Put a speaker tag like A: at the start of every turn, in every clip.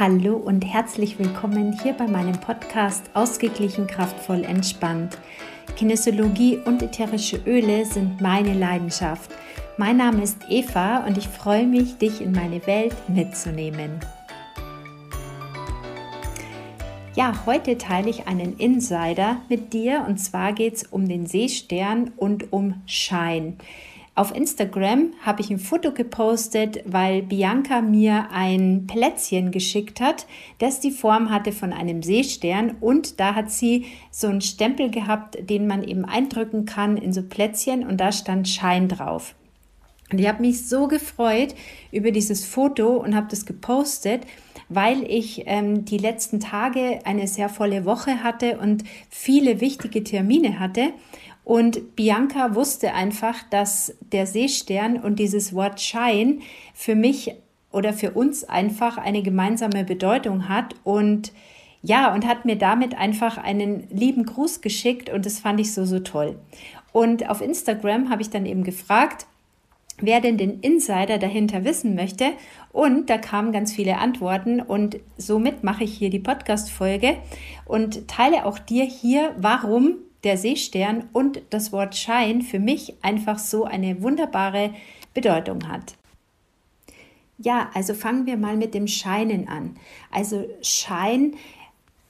A: Hallo und herzlich willkommen hier bei meinem Podcast Ausgeglichen, kraftvoll, entspannt. Kinesiologie und ätherische Öle sind meine Leidenschaft. Mein Name ist Eva und ich freue mich, dich in meine Welt mitzunehmen. Ja, heute teile ich einen Insider mit dir und zwar geht es um den Seestern und um Schein. Auf Instagram habe ich ein Foto gepostet, weil Bianca mir ein Plätzchen geschickt hat, das die Form hatte von einem Seestern und da hat sie so einen Stempel gehabt, den man eben eindrücken kann in so Plätzchen und da stand Schein drauf. Und ich habe mich so gefreut über dieses Foto und habe das gepostet, weil ich ähm, die letzten Tage eine sehr volle Woche hatte und viele wichtige Termine hatte. Und Bianca wusste einfach, dass der Seestern und dieses Wort Schein für mich oder für uns einfach eine gemeinsame Bedeutung hat und ja, und hat mir damit einfach einen lieben Gruß geschickt und das fand ich so, so toll. Und auf Instagram habe ich dann eben gefragt, wer denn den Insider dahinter wissen möchte. Und da kamen ganz viele Antworten und somit mache ich hier die Podcast-Folge und teile auch dir hier, warum der Seestern und das Wort Schein für mich einfach so eine wunderbare Bedeutung hat. Ja, also fangen wir mal mit dem Scheinen an. Also Schein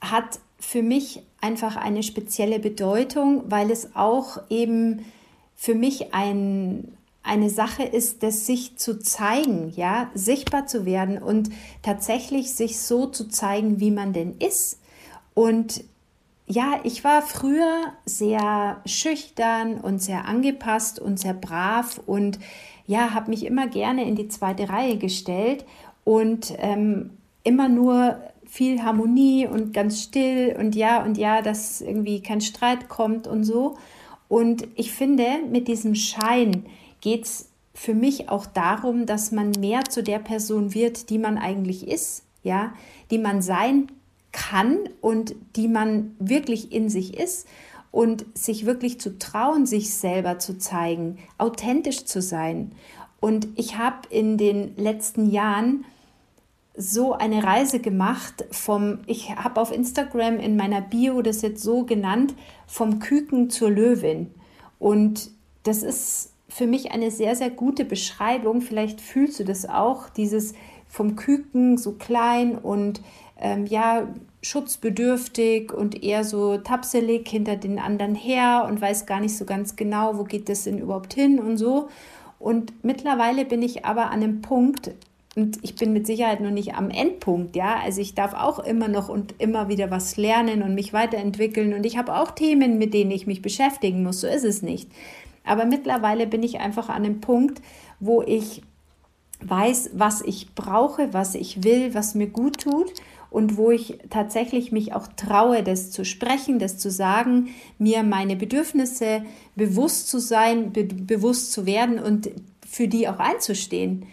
A: hat für mich einfach eine spezielle Bedeutung, weil es auch eben für mich ein, eine Sache ist, das sich zu zeigen, ja, sichtbar zu werden und tatsächlich sich so zu zeigen, wie man denn ist. Und ja, ich war früher sehr schüchtern und sehr angepasst und sehr brav und ja, habe mich immer gerne in die zweite Reihe gestellt und ähm, immer nur viel Harmonie und ganz still und ja und ja, dass irgendwie kein Streit kommt und so. Und ich finde, mit diesem Schein geht es für mich auch darum, dass man mehr zu der Person wird, die man eigentlich ist, ja, die man sein kann und die man wirklich in sich ist und sich wirklich zu trauen, sich selber zu zeigen, authentisch zu sein. Und ich habe in den letzten Jahren so eine Reise gemacht vom, ich habe auf Instagram in meiner Bio das jetzt so genannt, vom Küken zur Löwin. Und das ist für mich eine sehr, sehr gute Beschreibung. Vielleicht fühlst du das auch, dieses vom Küken so klein und ähm, ja, schutzbedürftig und eher so tapselig hinter den anderen her und weiß gar nicht so ganz genau, wo geht das denn überhaupt hin und so. Und mittlerweile bin ich aber an einem Punkt, und ich bin mit Sicherheit noch nicht am Endpunkt, ja. Also ich darf auch immer noch und immer wieder was lernen und mich weiterentwickeln. Und ich habe auch Themen, mit denen ich mich beschäftigen muss. So ist es nicht. Aber mittlerweile bin ich einfach an einem Punkt, wo ich weiß, was ich brauche, was ich will, was mir gut tut und wo ich tatsächlich mich auch traue, das zu sprechen, das zu sagen, mir meine Bedürfnisse bewusst zu sein, be bewusst zu werden und für die auch einzustehen.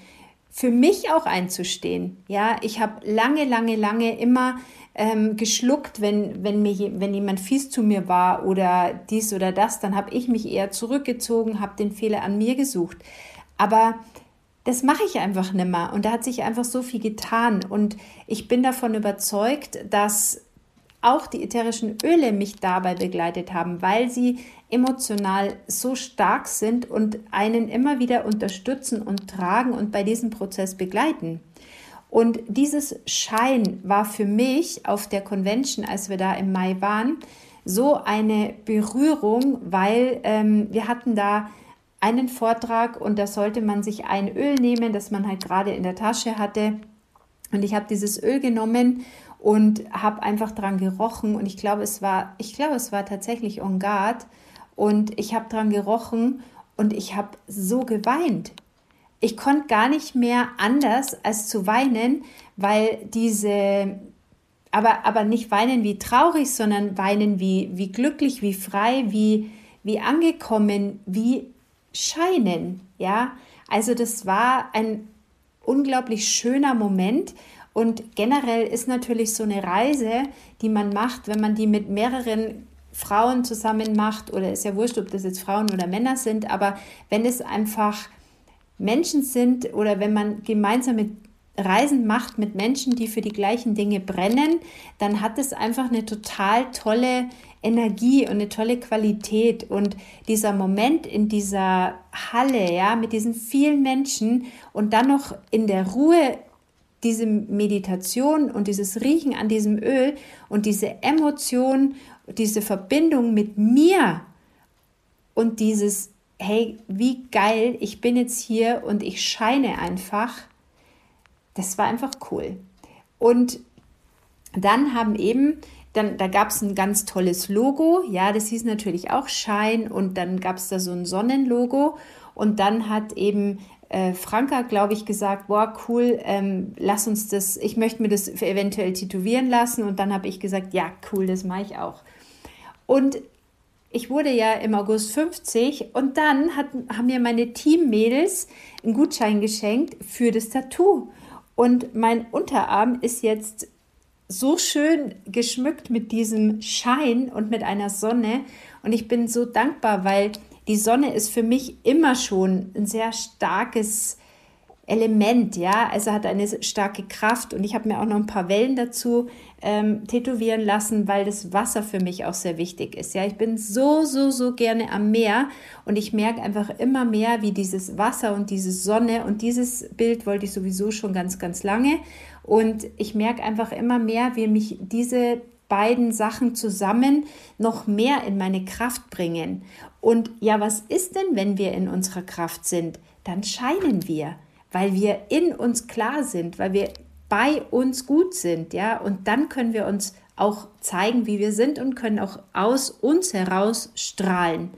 A: Für mich auch einzustehen. Ja, ich habe lange, lange, lange immer ähm, geschluckt, wenn, wenn, mir, wenn jemand fies zu mir war oder dies oder das, dann habe ich mich eher zurückgezogen, habe den Fehler an mir gesucht. Aber das mache ich einfach nicht mehr. Und da hat sich einfach so viel getan. Und ich bin davon überzeugt, dass auch die ätherischen Öle mich dabei begleitet haben, weil sie emotional so stark sind und einen immer wieder unterstützen und tragen und bei diesem Prozess begleiten. Und dieses Schein war für mich auf der Convention, als wir da im Mai waren, so eine Berührung, weil ähm, wir hatten da einen Vortrag und da sollte man sich ein Öl nehmen, das man halt gerade in der Tasche hatte. Und ich habe dieses Öl genommen und habe einfach dran gerochen und ich glaube, es war, ich glaube, es war tatsächlich On Guard und ich habe dran gerochen und ich habe so geweint. Ich konnte gar nicht mehr anders als zu weinen, weil diese, aber, aber nicht weinen wie traurig, sondern weinen wie, wie glücklich, wie frei, wie, wie angekommen, wie scheinen. Ja, also das war ein unglaublich schöner Moment. Und generell ist natürlich so eine Reise, die man macht, wenn man die mit mehreren Frauen zusammen macht, oder ist ja wurscht, ob das jetzt Frauen oder Männer sind, aber wenn es einfach Menschen sind oder wenn man gemeinsam mit Reisen macht mit Menschen, die für die gleichen Dinge brennen, dann hat es einfach eine total tolle Energie und eine tolle Qualität. Und dieser Moment in dieser Halle, ja, mit diesen vielen Menschen und dann noch in der Ruhe diese Meditation und dieses Riechen an diesem Öl und diese Emotion, diese Verbindung mit mir und dieses, hey, wie geil, ich bin jetzt hier und ich scheine einfach, das war einfach cool. Und dann haben eben, dann, da gab es ein ganz tolles Logo, ja, das hieß natürlich auch Schein und dann gab es da so ein Sonnenlogo und dann hat eben äh, Franka, glaube ich, gesagt, boah, cool, ähm, lass uns das, ich möchte mir das eventuell tätowieren lassen. Und dann habe ich gesagt, ja, cool, das mache ich auch. Und ich wurde ja im August 50 und dann hat, haben mir meine Teammädels einen Gutschein geschenkt für das Tattoo. Und mein Unterarm ist jetzt so schön geschmückt mit diesem Schein und mit einer Sonne. Und ich bin so dankbar, weil die Sonne ist für mich immer schon ein sehr starkes Element, ja, also hat eine starke Kraft und ich habe mir auch noch ein paar Wellen dazu ähm, tätowieren lassen, weil das Wasser für mich auch sehr wichtig ist. Ja, ich bin so, so, so gerne am Meer und ich merke einfach immer mehr, wie dieses Wasser und diese Sonne und dieses Bild wollte ich sowieso schon ganz, ganz lange und ich merke einfach immer mehr, wie mich diese beiden Sachen zusammen noch mehr in meine Kraft bringen. Und ja, was ist denn, wenn wir in unserer Kraft sind? Dann scheinen wir, weil wir in uns klar sind, weil wir bei uns gut sind, ja, und dann können wir uns auch zeigen, wie wir sind und können auch aus uns heraus strahlen.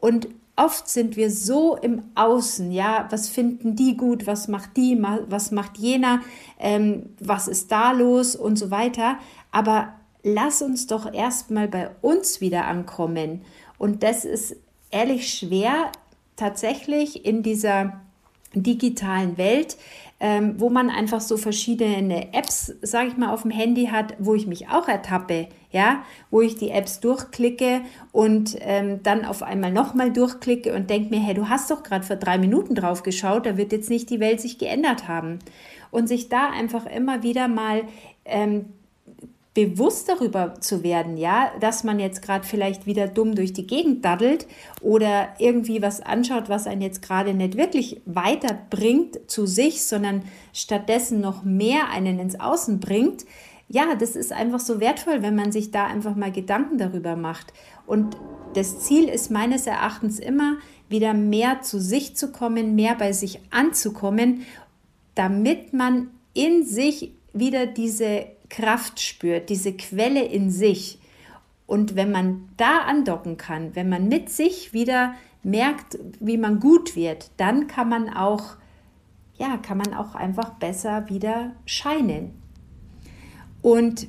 A: Und oft sind wir so im Außen, ja, was finden die gut, was macht die, was macht jener, ähm, was ist da los und so weiter. Aber lass uns doch erstmal bei uns wieder ankommen. Und das ist ehrlich schwer, tatsächlich in dieser digitalen Welt, ähm, wo man einfach so verschiedene Apps, sage ich mal, auf dem Handy hat, wo ich mich auch ertappe, ja, wo ich die Apps durchklicke und ähm, dann auf einmal nochmal durchklicke und denke mir, hey, du hast doch gerade vor drei Minuten drauf geschaut, da wird jetzt nicht die Welt sich geändert haben. Und sich da einfach immer wieder mal ähm, bewusst darüber zu werden, ja, dass man jetzt gerade vielleicht wieder dumm durch die Gegend daddelt oder irgendwie was anschaut, was einen jetzt gerade nicht wirklich weiterbringt zu sich, sondern stattdessen noch mehr einen ins Außen bringt. Ja, das ist einfach so wertvoll, wenn man sich da einfach mal Gedanken darüber macht. Und das Ziel ist meines Erachtens immer, wieder mehr zu sich zu kommen, mehr bei sich anzukommen, damit man in sich wieder diese Kraft spürt, diese Quelle in sich. Und wenn man da andocken kann, wenn man mit sich wieder merkt, wie man gut wird, dann kann man auch, ja, kann man auch einfach besser wieder scheinen. Und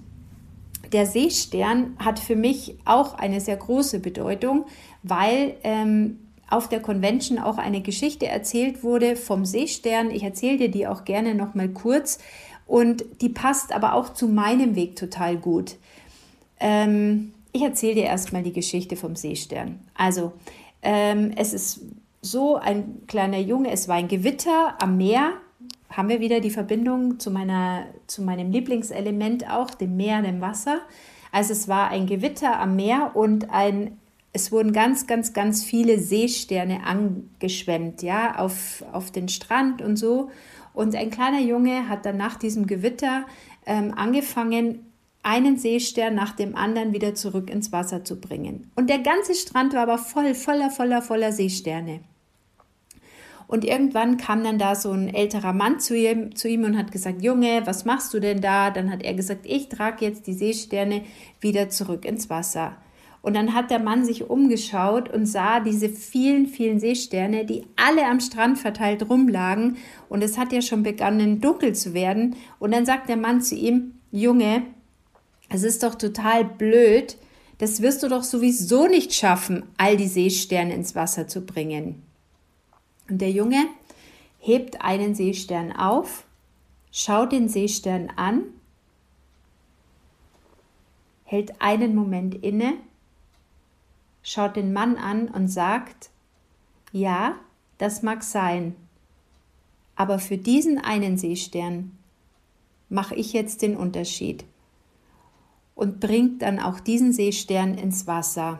A: der Seestern hat für mich auch eine sehr große Bedeutung, weil ähm, auf der Convention auch eine Geschichte erzählt wurde vom Seestern. Ich erzähle dir die auch gerne noch mal kurz, und die passt aber auch zu meinem Weg total gut. Ähm, ich erzähle dir erstmal die Geschichte vom Seestern. Also, ähm, es ist so ein kleiner Junge, es war ein Gewitter am Meer. Haben wir wieder die Verbindung zu, meiner, zu meinem Lieblingselement auch, dem Meer, dem Wasser. Also es war ein Gewitter am Meer und ein, es wurden ganz, ganz, ganz viele Seesterne angeschwemmt, ja, auf, auf den Strand und so. Und ein kleiner Junge hat dann nach diesem Gewitter ähm, angefangen, einen Seestern nach dem anderen wieder zurück ins Wasser zu bringen. Und der ganze Strand war aber voll, voller, voller, voller Seesterne. Und irgendwann kam dann da so ein älterer Mann zu ihm, zu ihm und hat gesagt, Junge, was machst du denn da? Dann hat er gesagt, ich trage jetzt die Seesterne wieder zurück ins Wasser. Und dann hat der Mann sich umgeschaut und sah diese vielen, vielen Seesterne, die alle am Strand verteilt rumlagen. Und es hat ja schon begonnen, dunkel zu werden. Und dann sagt der Mann zu ihm, Junge, es ist doch total blöd. Das wirst du doch sowieso nicht schaffen, all die Seesterne ins Wasser zu bringen. Und der Junge hebt einen Seestern auf, schaut den Seestern an, hält einen Moment inne schaut den Mann an und sagt, ja, das mag sein, aber für diesen einen Seestern mache ich jetzt den Unterschied und bringt dann auch diesen Seestern ins Wasser.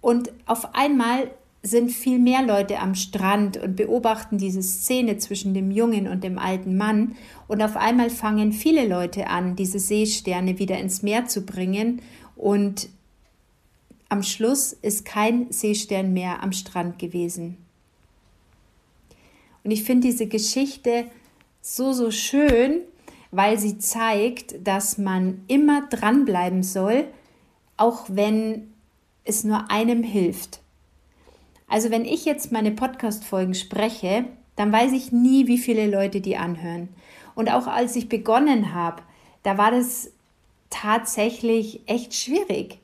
A: Und auf einmal sind viel mehr Leute am Strand und beobachten diese Szene zwischen dem jungen und dem alten Mann. Und auf einmal fangen viele Leute an, diese Seesterne wieder ins Meer zu bringen. Und am Schluss ist kein Seestern mehr am Strand gewesen. Und ich finde diese Geschichte so, so schön, weil sie zeigt, dass man immer dranbleiben soll, auch wenn es nur einem hilft. Also wenn ich jetzt meine Podcast-Folgen spreche, dann weiß ich nie, wie viele Leute die anhören. Und auch als ich begonnen habe, da war das tatsächlich echt schwierig,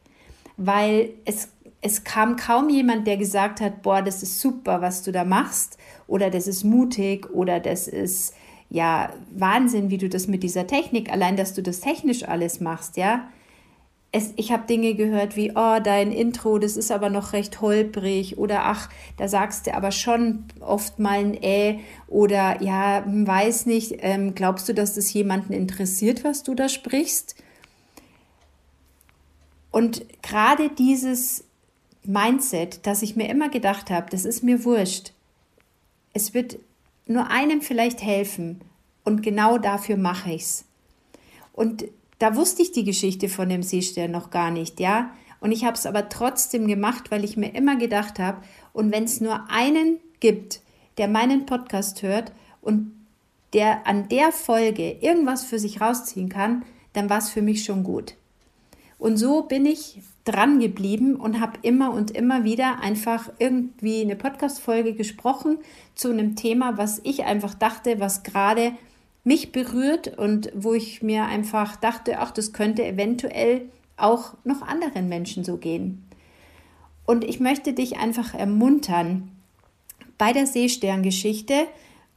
A: weil es, es kam kaum jemand, der gesagt hat, boah, das ist super, was du da machst, oder das ist mutig, oder das ist ja Wahnsinn, wie du das mit dieser Technik, allein dass du das technisch alles machst, ja es, ich habe Dinge gehört wie, oh, dein Intro, das ist aber noch recht holprig oder ach, da sagst du aber schon oft mal ein Äh oder ja, hm, weiß nicht, ähm, glaubst du, dass das jemanden interessiert, was du da sprichst? Und gerade dieses Mindset, dass ich mir immer gedacht habe, das ist mir wurscht, es wird nur einem vielleicht helfen und genau dafür mache ich es. Und da wusste ich die Geschichte von dem Seestern noch gar nicht, ja. Und ich habe es aber trotzdem gemacht, weil ich mir immer gedacht habe, und wenn es nur einen gibt, der meinen Podcast hört und der an der Folge irgendwas für sich rausziehen kann, dann war es für mich schon gut. Und so bin ich dran geblieben und habe immer und immer wieder einfach irgendwie eine Podcast-Folge gesprochen zu einem Thema, was ich einfach dachte, was gerade mich berührt und wo ich mir einfach dachte, ach, das könnte eventuell auch noch anderen Menschen so gehen. Und ich möchte dich einfach ermuntern, bei der Seesterngeschichte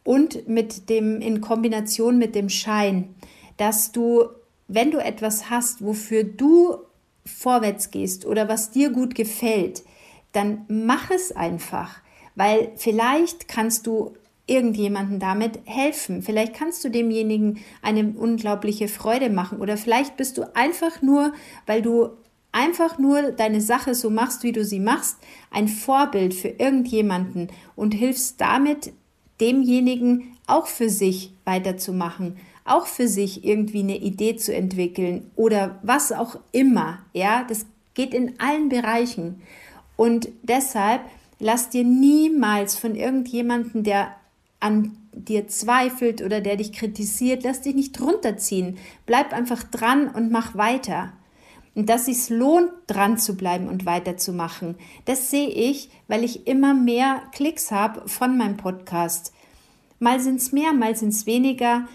A: und mit dem in Kombination mit dem Schein, dass du, wenn du etwas hast, wofür du vorwärts gehst oder was dir gut gefällt, dann mach es einfach, weil vielleicht kannst du irgendjemanden damit helfen. Vielleicht kannst du demjenigen eine unglaubliche Freude machen oder vielleicht bist du einfach nur, weil du einfach nur deine Sache so machst, wie du sie machst, ein Vorbild für irgendjemanden und hilfst damit demjenigen auch für sich weiterzumachen, auch für sich irgendwie eine Idee zu entwickeln oder was auch immer. Ja, das geht in allen Bereichen. Und deshalb lass dir niemals von irgendjemanden, der an dir zweifelt oder der dich kritisiert, lass dich nicht runterziehen. Bleib einfach dran und mach weiter. Und dass es lohnt, dran zu bleiben und weiterzumachen, das sehe ich, weil ich immer mehr Klicks habe von meinem Podcast. Mal sind es mehr, mal sind es weniger,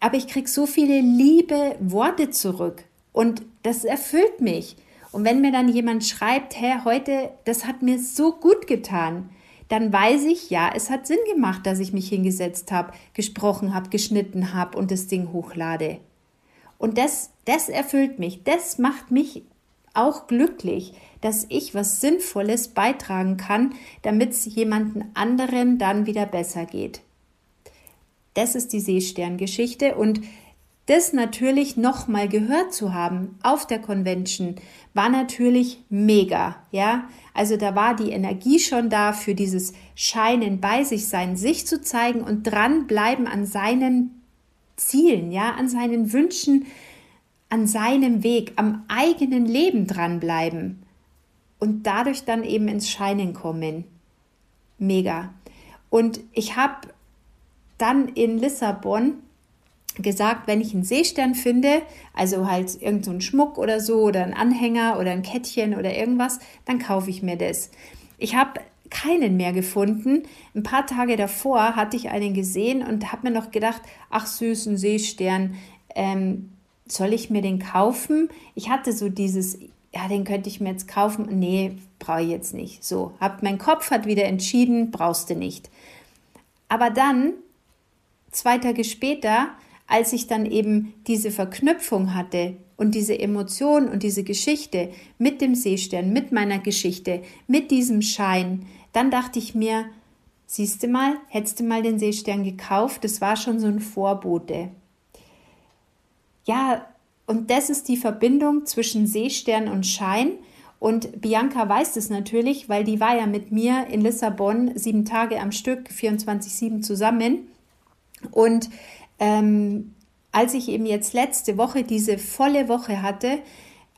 A: aber ich kriege so viele liebe Worte zurück und das erfüllt mich. Und wenn mir dann jemand schreibt, hey, heute, das hat mir so gut getan, dann weiß ich, ja, es hat Sinn gemacht, dass ich mich hingesetzt habe, gesprochen habe, geschnitten habe und das Ding hochlade. Und das, das erfüllt mich, das macht mich auch glücklich, dass ich was Sinnvolles beitragen kann, damit es jemanden anderen dann wieder besser geht. Das ist die Seesterngeschichte und das natürlich nochmal gehört zu haben auf der Convention war natürlich mega, ja. Also da war die Energie schon da für dieses Scheinen bei sich sein, sich zu zeigen und dranbleiben an seinen Zielen, ja, an seinen Wünschen, an seinem Weg, am eigenen Leben dranbleiben und dadurch dann eben ins Scheinen kommen. Mega. Und ich habe dann in Lissabon gesagt, wenn ich einen Seestern finde, also halt irgendein so Schmuck oder so oder ein Anhänger oder ein Kettchen oder irgendwas, dann kaufe ich mir das. Ich habe keinen mehr gefunden. Ein paar Tage davor hatte ich einen gesehen und habe mir noch gedacht, ach süßen Seestern, ähm, soll ich mir den kaufen? Ich hatte so dieses, ja, den könnte ich mir jetzt kaufen. Nee, brauche ich jetzt nicht. So, hab, mein Kopf hat wieder entschieden, brauchst du nicht. Aber dann, zwei Tage später, als ich dann eben diese Verknüpfung hatte und diese Emotion und diese Geschichte mit dem Seestern, mit meiner Geschichte, mit diesem Schein, dann dachte ich mir, siehst du mal, hättest du mal den Seestern gekauft, das war schon so ein Vorbote. ja, und das ist die Verbindung zwischen Seestern und Schein. Und Bianca weiß das natürlich, weil die war ja mit mir in Lissabon sieben Tage am Stück, 24-7 zusammen. Und ähm, als ich eben jetzt letzte Woche diese volle Woche hatte,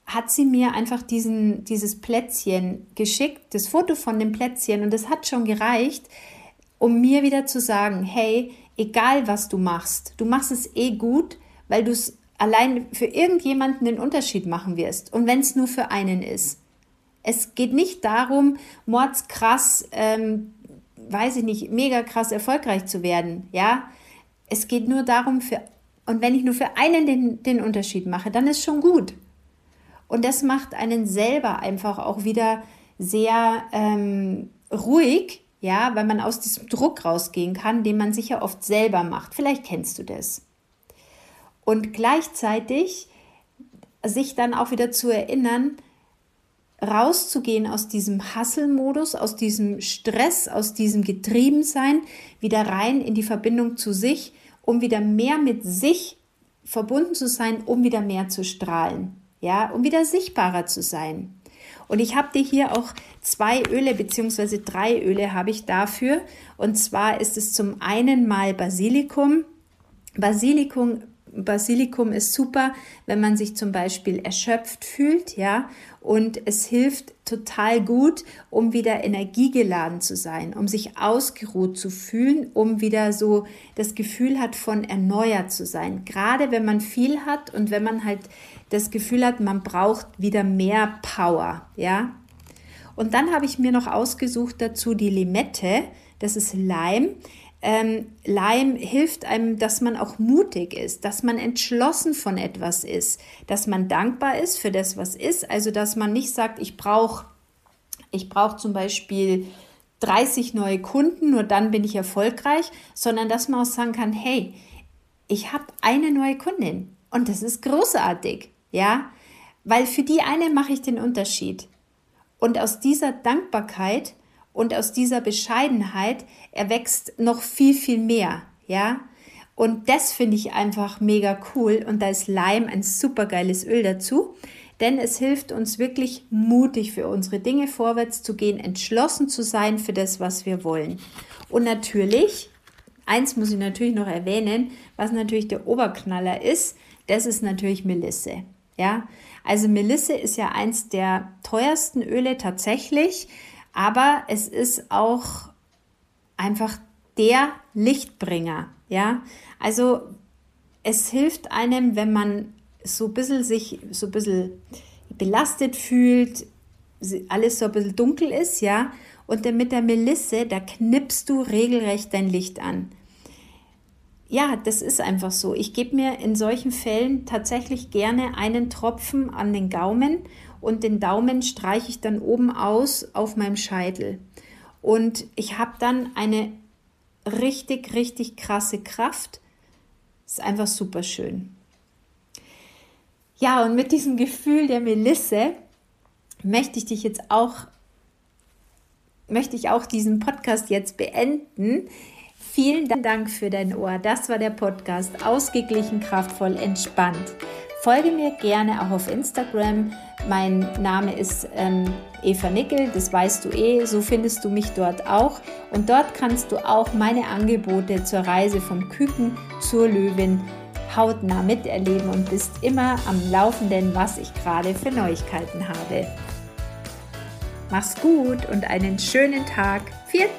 A: hat sie mir einfach diesen, dieses Plätzchen geschickt, das Foto von dem Plätzchen. Und das hat schon gereicht, um mir wieder zu sagen, hey, egal was du machst, du machst es eh gut, weil du es allein für irgendjemanden den Unterschied machen wirst. Und wenn es nur für einen ist. Es geht nicht darum, mordskrass, ähm, weiß ich nicht, mega krass erfolgreich zu werden. Ja, es geht nur darum, für, und wenn ich nur für einen den, den Unterschied mache, dann ist schon gut. Und das macht einen selber einfach auch wieder sehr ähm, ruhig, ja, weil man aus diesem Druck rausgehen kann, den man sich ja oft selber macht. Vielleicht kennst du das. Und gleichzeitig sich dann auch wieder zu erinnern, rauszugehen aus diesem Hasselmodus, aus diesem Stress, aus diesem Getriebensein, wieder rein in die Verbindung zu sich, um wieder mehr mit sich verbunden zu sein, um wieder mehr zu strahlen, ja, um wieder sichtbarer zu sein. Und ich habe dir hier auch zwei Öle beziehungsweise drei Öle habe ich dafür. Und zwar ist es zum einen mal Basilikum. Basilikum Basilikum ist super, wenn man sich zum Beispiel erschöpft fühlt, ja, und es hilft total gut, um wieder energiegeladen zu sein, um sich ausgeruht zu fühlen, um wieder so das Gefühl hat, von erneuert zu sein. Gerade wenn man viel hat und wenn man halt das Gefühl hat, man braucht wieder mehr Power, ja. Und dann habe ich mir noch ausgesucht dazu die Limette, das ist Leim. Ähm, Leim hilft einem, dass man auch mutig ist, dass man entschlossen von etwas ist, dass man dankbar ist für das, was ist. Also, dass man nicht sagt, ich brauche ich brauch zum Beispiel 30 neue Kunden, nur dann bin ich erfolgreich, sondern dass man auch sagen kann, hey, ich habe eine neue Kundin und das ist großartig, ja, weil für die eine mache ich den Unterschied. Und aus dieser Dankbarkeit und aus dieser Bescheidenheit erwächst noch viel, viel mehr, ja. Und das finde ich einfach mega cool. Und da ist Leim ein super geiles Öl dazu, denn es hilft uns wirklich mutig für unsere Dinge vorwärts zu gehen, entschlossen zu sein für das, was wir wollen. Und natürlich, eins muss ich natürlich noch erwähnen, was natürlich der Oberknaller ist, das ist natürlich Melisse. Ja, also Melisse ist ja eins der teuersten Öle tatsächlich aber es ist auch einfach der Lichtbringer, ja. Also es hilft einem, wenn man so ein bisschen sich so ein bisschen belastet fühlt, alles so ein bisschen dunkel ist, ja. Und dann mit der Melisse, da knippst du regelrecht dein Licht an. Ja, das ist einfach so. Ich gebe mir in solchen Fällen tatsächlich gerne einen Tropfen an den Gaumen und den Daumen streiche ich dann oben aus auf meinem Scheitel. Und ich habe dann eine richtig, richtig krasse Kraft. Ist einfach super schön. Ja, und mit diesem Gefühl der Melisse möchte ich dich jetzt auch, möchte ich auch diesen Podcast jetzt beenden. Vielen Dank für dein Ohr. Das war der Podcast Ausgeglichen, kraftvoll, entspannt. Folge mir gerne auch auf Instagram. Mein Name ist ähm, Eva Nickel, das weißt du eh, so findest du mich dort auch. Und dort kannst du auch meine Angebote zur Reise vom Küken zur Löwin hautnah miterleben und bist immer am Laufenden, was ich gerade für Neuigkeiten habe. Mach's gut und einen schönen Tag. Viert